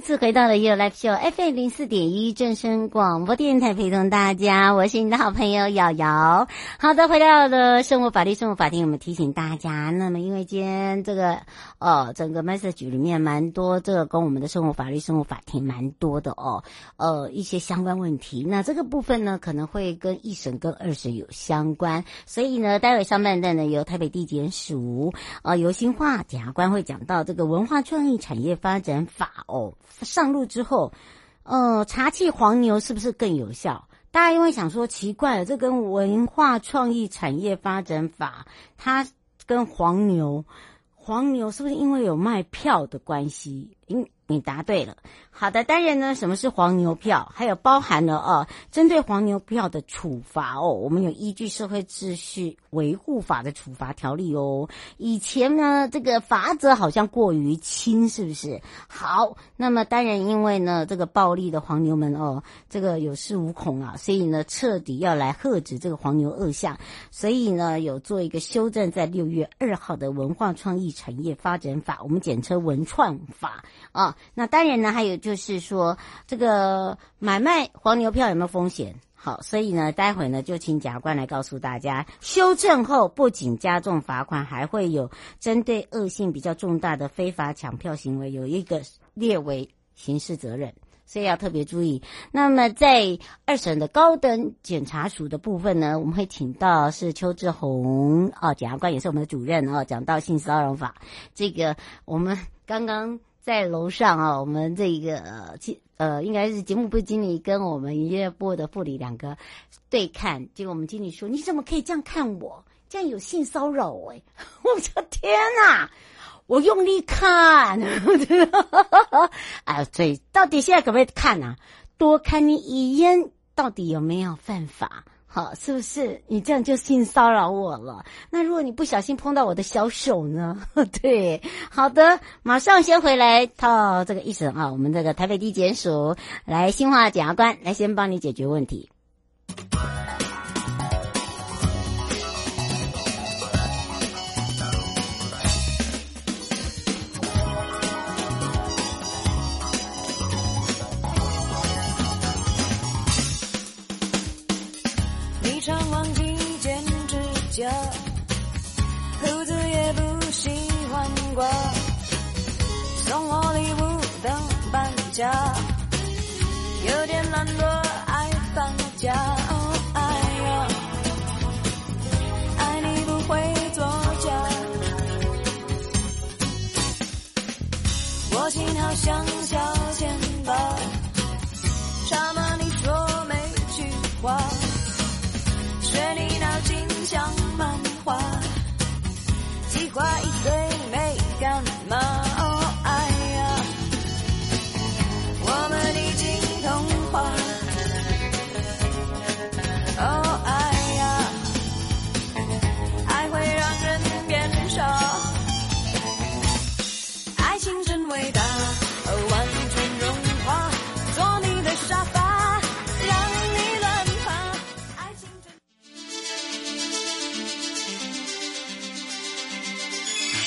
次回到了 You Live Show FM 零四点一正声广播电台，陪同大家，我是你的好朋友瑶瑶。好的，回到了生活法律生活法庭，我们提醒大家，那么因为今天这个呃整个 message 里面蛮多，这个跟我们的生活法律生活法庭蛮多的哦，呃一些相关问题。那这个部分呢，可能会跟一审跟二审有相关，所以呢，待会上半段呢，由台北地检署呃游新化检察官会讲到这个文化创意产业发展法哦。上路之后，呃，茶器黄牛是不是更有效？大家因为想说奇怪了，这跟文化创意产业发展法，它跟黄牛，黄牛是不是因为有卖票的关系？嗯你答对了。好的，当然呢，什么是黄牛票？还有包含了哦，针对黄牛票的处罚哦，我们有依据《社会秩序维护法》的处罚条例哦。以前呢，这个罚则好像过于轻，是不是？好，那么当然，因为呢，这个暴力的黄牛们哦，这个有恃无恐啊，所以呢，彻底要来遏止这个黄牛恶象，所以呢，有做一个修正，在六月二号的《文化创意产业发展法》，我们简称文创法哦。那当然呢，还有就。就是说，这个买卖黄牛票有没有风险？好，所以呢，待会呢就请检察官来告诉大家，修正后不仅加重罚款，还会有针对恶性比较重大的非法抢票行为，有一个列为刑事责任，所以要特别注意。那么在二审的高等检察署的部分呢，我们会请到是邱志宏哦，检察官也是我们的主任哦，讲到性骚扰法，这个我们刚刚。在楼上啊，我们这个呃，应该是节目部经理跟我们营业部的副理两个对看，结果我们经理说：“你怎么可以这样看我？这样有性骚扰哎！” 我说：“天哪！”我用力看，哎，嘴到底现在可不可以看啊？多看你一眼，到底有没有犯法？好，是不是你这样就性骚扰我了？那如果你不小心碰到我的小手呢？对，好的，马上先回来套这个一审啊，我们这个台北地检署来新化检察官来先帮你解决问题。胡子也不喜欢刮，送我礼物等搬家，有点懒惰爱放假。哦，哎呀，爱你不会作假，我心好像小钱包，插满你说每句话，学你脑筋想。计划一堆。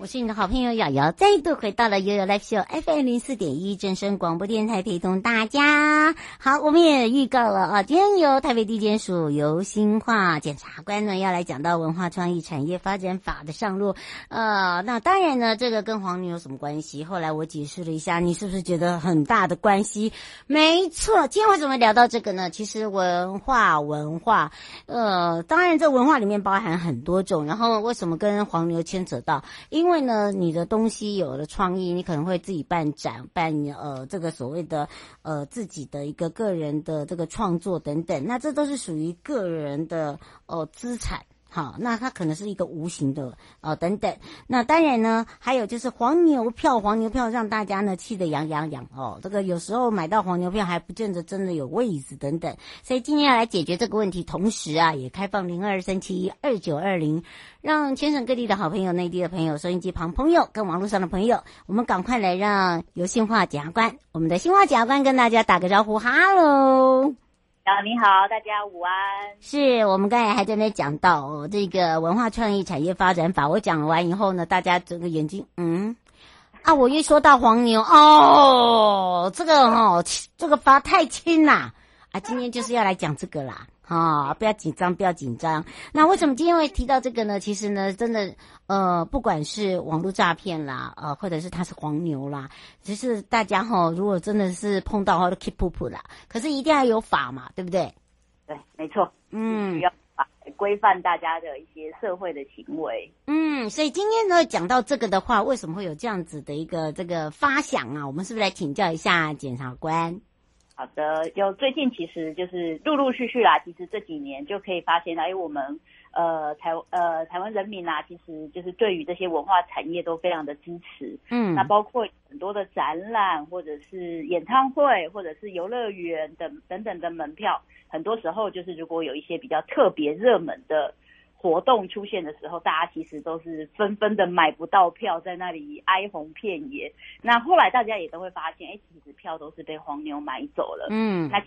我是你的好朋友瑶瑶，再度回到了悠悠 Live Show FM 零四点一正声广播电台，陪同大家。好，我们也预告了啊，今天由台北地检署游欣化检察官呢要来讲到文化创意产业发展法的上路。呃，那当然呢，这个跟黄牛有什么关系？后来我解释了一下，你是不是觉得很大的关系？没错，今天为什么聊到这个呢？其实文化文化，呃，当然这文化里面包含很多种。然后为什么跟黄牛牵扯到？因因为呢，你的东西有了创意，你可能会自己办展，办呃这个所谓的呃自己的一个个人的这个创作等等，那这都是属于个人的呃资产。好，那它可能是一个无形的，哦，等等。那当然呢，还有就是黄牛票，黄牛票让大家呢气得痒痒痒哦。这个有时候买到黄牛票还不见得真的有位置等等。所以今天要来解决这个问题，同时啊，也开放零二三七二九二零，让全省各地的好朋友、内地的朋友、收音机旁朋友跟网络上的朋友，我们赶快来让由新化检察官，我们的新化检察官跟大家打个招呼，哈喽。啊，你好，大家午安。是我们刚才还在那讲到，这个文化创意产业发展法，我讲完以后呢，大家整个眼睛，嗯，啊，我一说到黄牛，哦，这个哦，这个罚太轻啦，啊，今天就是要来讲这个啦。啊、哦，不要紧张，不要紧张。那为什么今天会提到这个呢？其实呢，真的，呃，不管是网络诈骗啦，呃，或者是他是黄牛啦，其实大家哈、哦，如果真的是碰到的话，都 keep 噗噗啦。可是一定要有法嘛，对不对？对，没错。嗯，要法规范大家的一些社会的行为。嗯，所以今天呢，讲到这个的话，为什么会有这样子的一个这个发想啊？我们是不是来请教一下检察官？好的，就最近其实就是陆陆续续啦，其实这几年就可以发现，哎，我们呃台呃台湾人民啦，其实就是对于这些文化产业都非常的支持，嗯，那包括很多的展览或者是演唱会或者是游乐园等等等的门票，很多时候就是如果有一些比较特别热门的。活动出现的时候，大家其实都是纷纷的买不到票，在那里哀鸿遍野。那后来大家也都会发现，哎，其实票都是被黄牛买走了。嗯，那。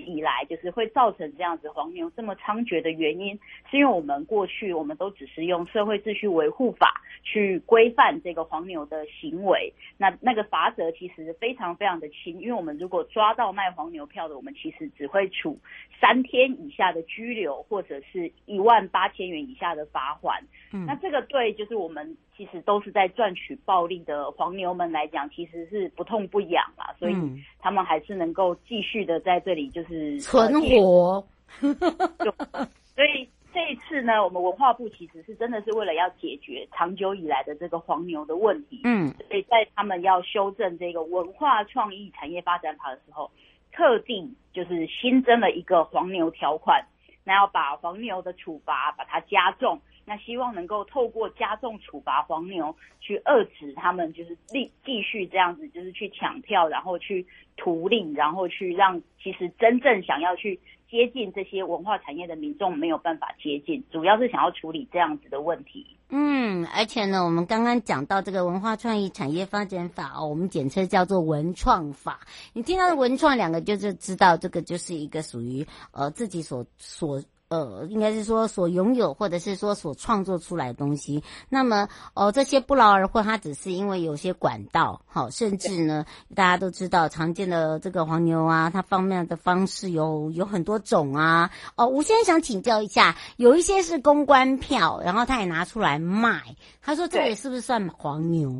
以来就是会造成这样子黄牛这么猖獗的原因，是因为我们过去我们都只是用社会秩序维护法去规范这个黄牛的行为，那那个罚则其实非常非常的轻，因为我们如果抓到卖黄牛票的，我们其实只会处三天以下的拘留，或者是一万八千元以下的罚款。嗯，那这个对就是我们。其实都是在赚取暴利的黄牛们来讲，其实是不痛不痒啦，所以他们还是能够继续的在这里就是存活。所以这一次呢，我们文化部其实是真的是为了要解决长久以来的这个黄牛的问题，嗯，所以在他们要修正这个文化创意产业发展法的时候，特定就是新增了一个黄牛条款，那要把黄牛的处罚把它加重。那希望能够透过加重处罚黄牛，去遏制他们，就是继继续这样子，就是去抢票，然后去图利，然后去让其实真正想要去接近这些文化产业的民众没有办法接近，主要是想要处理这样子的问题。嗯，而且呢，我们刚刚讲到这个文化创意产业发展法哦，我们简称叫做文创法。你听到文创两个，就是知道这个就是一个属于呃自己所所。呃，应该是说所拥有，或者是说所创作出来的东西。那么，哦，这些不劳而获，它只是因为有些管道，好，甚至呢，大家都知道常见的这个黄牛啊，它方面的方式有有很多种啊。哦，吴先生想请教一下，有一些是公关票，然后他也拿出来卖，他说这也是不是算黄牛？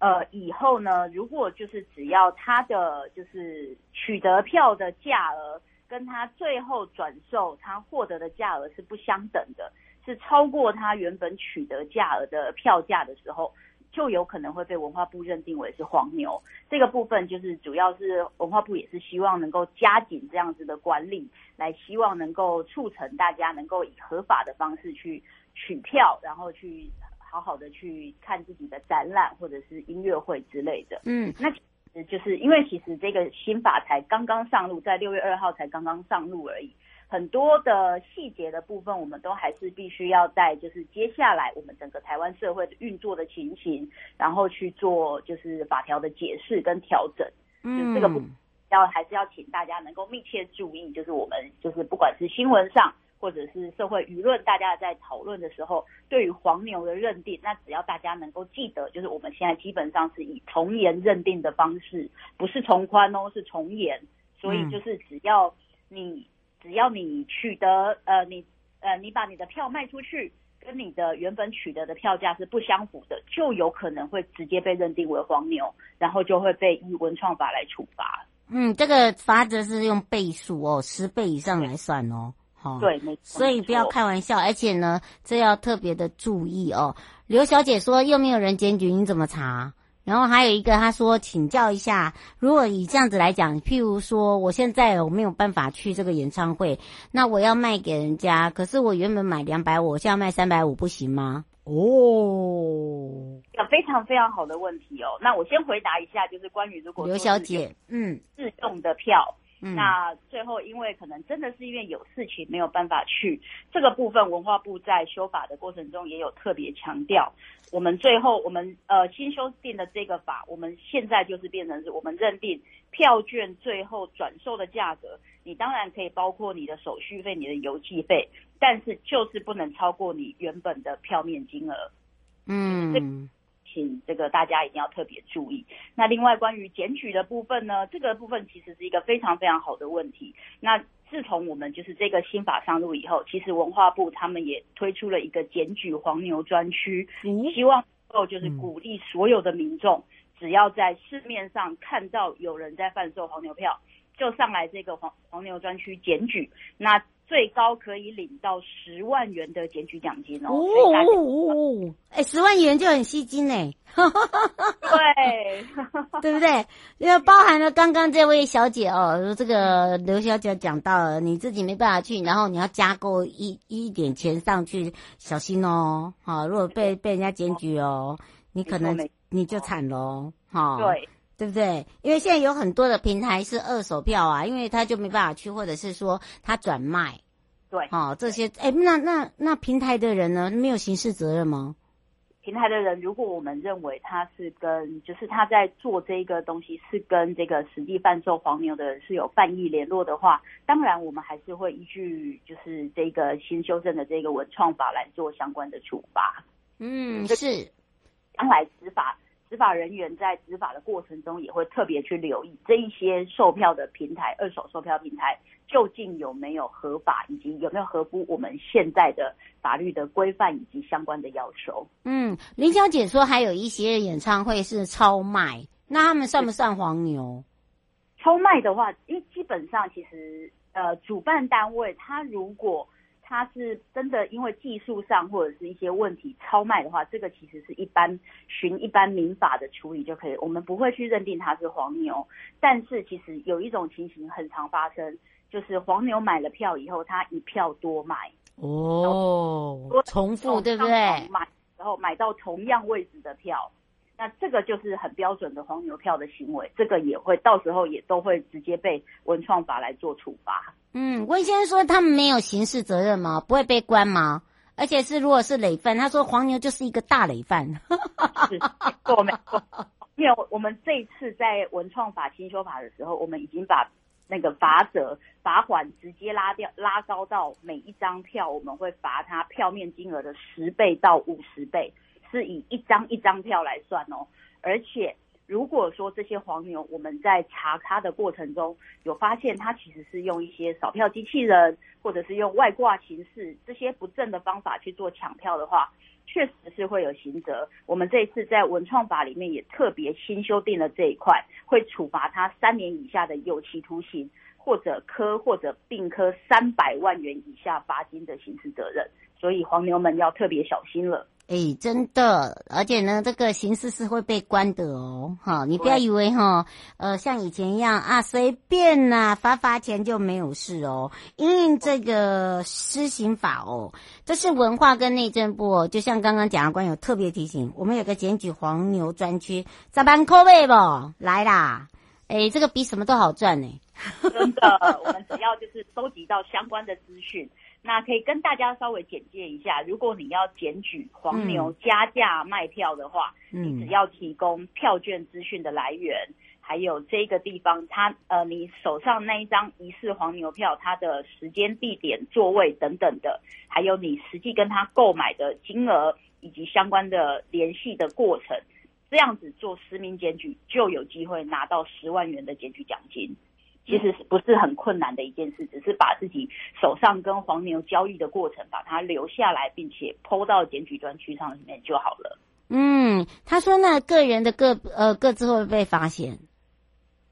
呃，以后呢，如果就是只要他的就是取得票的价额。跟他最后转售他获得的价额是不相等的，是超过他原本取得价额的票价的时候，就有可能会被文化部认定为是黄牛。这个部分就是主要是文化部也是希望能够加紧这样子的管理，来希望能够促成大家能够以合法的方式去取票，然后去好好的去看自己的展览或者是音乐会之类的。嗯，那。就是因为其实这个新法才刚刚上路，在六月二号才刚刚上路而已，很多的细节的部分，我们都还是必须要在就是接下来我们整个台湾社会的运作的情形，然后去做就是法条的解释跟调整。嗯，就这个部要还是要请大家能够密切注意，就是我们就是不管是新闻上。或者是社会舆论，大家在讨论的时候，对于黄牛的认定，那只要大家能够记得，就是我们现在基本上是以从严认定的方式，不是从宽哦，是从严。所以就是只要你只要你取得呃你呃你把你的票卖出去，跟你的原本取得的票价是不相符的，就有可能会直接被认定为黄牛，然后就会被依文创法来处罚。嗯，这个罚则是用倍数哦，十倍以上来算哦。哈。对，没错。所以不要开玩笑，而且呢，这要特别的注意哦。刘小姐说又没有人检举，你怎么查？然后还有一个，她说请教一下，如果以这样子来讲，譬如说我现在我没有办法去这个演唱会，那我要卖给人家，可是我原本买两百五，我现在卖三百五，不行吗？哦，一个非常非常好的问题哦。那我先回答一下，就是关于如果刘小姐，嗯，自动的票。嗯、那最后，因为可能真的是因为有事情没有办法去这个部分，文化部在修法的过程中也有特别强调。我们最后，我们呃新修订的这个法，我们现在就是变成是我们认定票券最后转售的价格，你当然可以包括你的手续费、你的邮寄费，但是就是不能超过你原本的票面金额。嗯。请这个大家一定要特别注意。那另外关于检举的部分呢，这个部分其实是一个非常非常好的问题。那自从我们就是这个新法上路以后，其实文化部他们也推出了一个检举黄牛专区，希望能够就是鼓励所有的民众，只要在市面上看到有人在贩售黄牛票，就上来这个黄黄牛专区检举。那最高可以领到十万元的检举奖金哦！哦！哎，十万元就很吸睛哎，对，对不对？因为包含了刚刚这位小姐哦，这个刘小姐讲到了，你自己没办法去，然后你要加购一一点钱上去，小心哦！好，如果被被人家检举哦，你可能你就惨喽！哈，对。对不对？因为现在有很多的平台是二手票啊，因为他就没办法去，或者是说他转卖，对，哦，这些，哎，那那那平台的人呢，没有刑事责任吗？平台的人，如果我们认为他是跟，就是他在做这个东西是跟这个实际贩售黄牛的人是有犯意联络的话，当然我们还是会依据就是这个新修正的这个文创法来做相关的处罚。嗯，是，将来执法。执法人员在执法的过程中，也会特别去留意这一些售票的平台、二手售票平台究竟有没有合法，以及有没有合乎我们现在的法律的规范以及相关的要求。嗯，林小姐说还有一些演唱会是超卖，那他们算不算黄牛？超卖的话，因为基本上其实呃，主办单位他如果他是真的因为技术上或者是一些问题超卖的话，这个其实是一般循一般民法的处理就可以，我们不会去认定他是黄牛。但是其实有一种情形很常发生，就是黄牛买了票以后，他一票多卖哦，重复对不对？买然后买到同样位置的票，那这个就是很标准的黄牛票的行为，这个也会到时候也都会直接被文创法来做处罚。嗯，温先生说他们没有刑事责任吗？不会被关吗？而且是如果是累犯，他说黄牛就是一个大累犯。是，没错没错。因为我们这一次在文创法新修法的时候，我们已经把那个罚则罚款直接拉掉，拉高到每一张票我们会罚他票面金额的十倍到五十倍，是以一张一张票来算哦，而且。如果说这些黄牛，我们在查他的过程中有发现他其实是用一些扫票机器人，或者是用外挂形式这些不正的方法去做抢票的话，确实是会有刑责。我们这一次在文创法里面也特别新修订了这一块，会处罚他三年以下的有期徒刑，或者科或者并科三百万元以下罚金的刑事责任。所以黄牛们要特别小心了。哎、欸，真的，而且呢，这个刑事是会被关的哦，哈，你不要以为哈，呃，像以前一样啊，随便呐、啊，罚罚钱就没有事哦。因为这个施行法哦，这是文化跟内政部哦，就像刚刚检察官有特别提醒，我们有个检举黄牛专区，咋办？扣位不？来啦，哎、欸，这个比什么都好赚呢。真的，我们只要就是收集到相关的资讯。那可以跟大家稍微简介一下，如果你要检举黄牛加价卖票的话，嗯、你只要提供票券资讯的来源，还有这个地方它呃你手上那一张疑似黄牛票，它的时间、地点、座位等等的，还有你实际跟他购买的金额以及相关的联系的过程，这样子做实名检举就有机会拿到十万元的检举奖金。其实是不是很困难的一件事，只是把自己手上跟黄牛交易的过程，把它留下来，并且 PO 到检举专区上面就好了。嗯，他说那个人的个呃个资会不会被发现？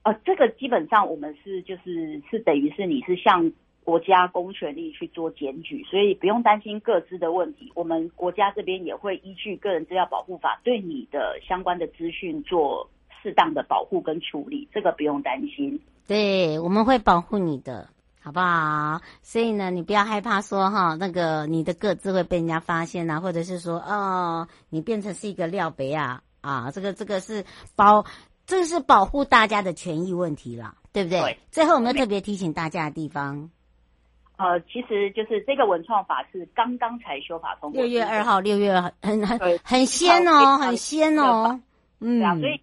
呃，这个基本上我们是就是是等于是你是向国家公权力去做检举，所以不用担心个资的问题。我们国家这边也会依据个人资料保护法，对你的相关的资讯做适当的保护跟处理，这个不用担心。对，我们会保护你的。好不好？所以呢，你不要害怕说哈，那个你的个资会被人家发现啊，或者是说哦，你变成是一个料杯啊啊，这个这个是保，这个是保护大家的权益问题啦，对不对？对。最后，我们要特别提醒大家的地方，呃，其实就是这个文创法是刚刚才修法通过，六月二号，六月很很很鲜哦，很鲜哦，嗯，所以。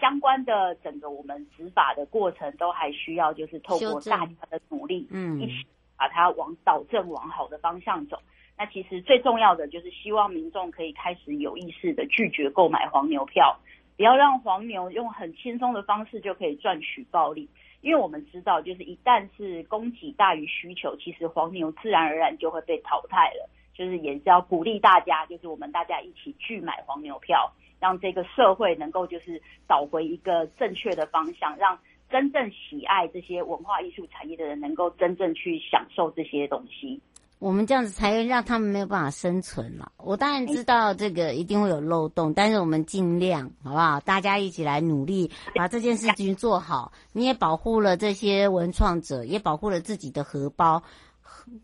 相关的整个我们执法的过程都还需要，就是透过大家的努力，嗯，一起把它往导正、往好的方向走。那其实最重要的就是希望民众可以开始有意识的拒绝购买黄牛票，不要让黄牛用很轻松的方式就可以赚取暴利。因为我们知道，就是一旦是供给大于需求，其实黄牛自然而然就会被淘汰了。就是也是要鼓励大家，就是我们大家一起拒买黄牛票。让这个社会能够就是找回一个正确的方向，让真正喜爱这些文化艺术产业的人能够真正去享受这些东西。我们这样子才会让他们没有办法生存了。我当然知道这个一定会有漏洞，但是我们尽量好不好？大家一起来努力把这件事情做好。你也保护了这些文创者，也保护了自己的荷包，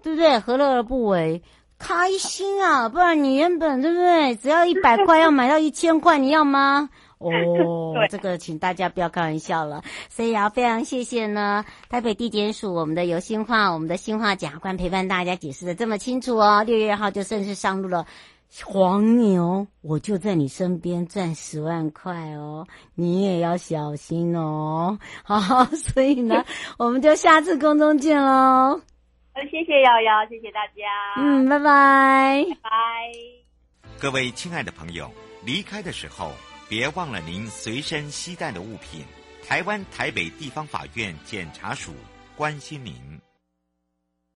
对不对？何乐而不为？开心啊！不然你原本对不对？只要 一百块要买到一千块，你要吗？哦，这个请大家不要开玩笑了。所以要非常谢谢呢，台北地检署我们的游新化，我们的新化检察官陪伴大家解释的这么清楚哦。六月二号就正式上路了，黄牛我就在你身边赚十万块哦，你也要小心哦。好，所以呢，我们就下次空中见喽。谢谢瑶瑶，谢谢大家。嗯，拜拜，拜拜。各位亲爱的朋友，离开的时候别忘了您随身携带的物品。台湾台北地方法院检察署关心您。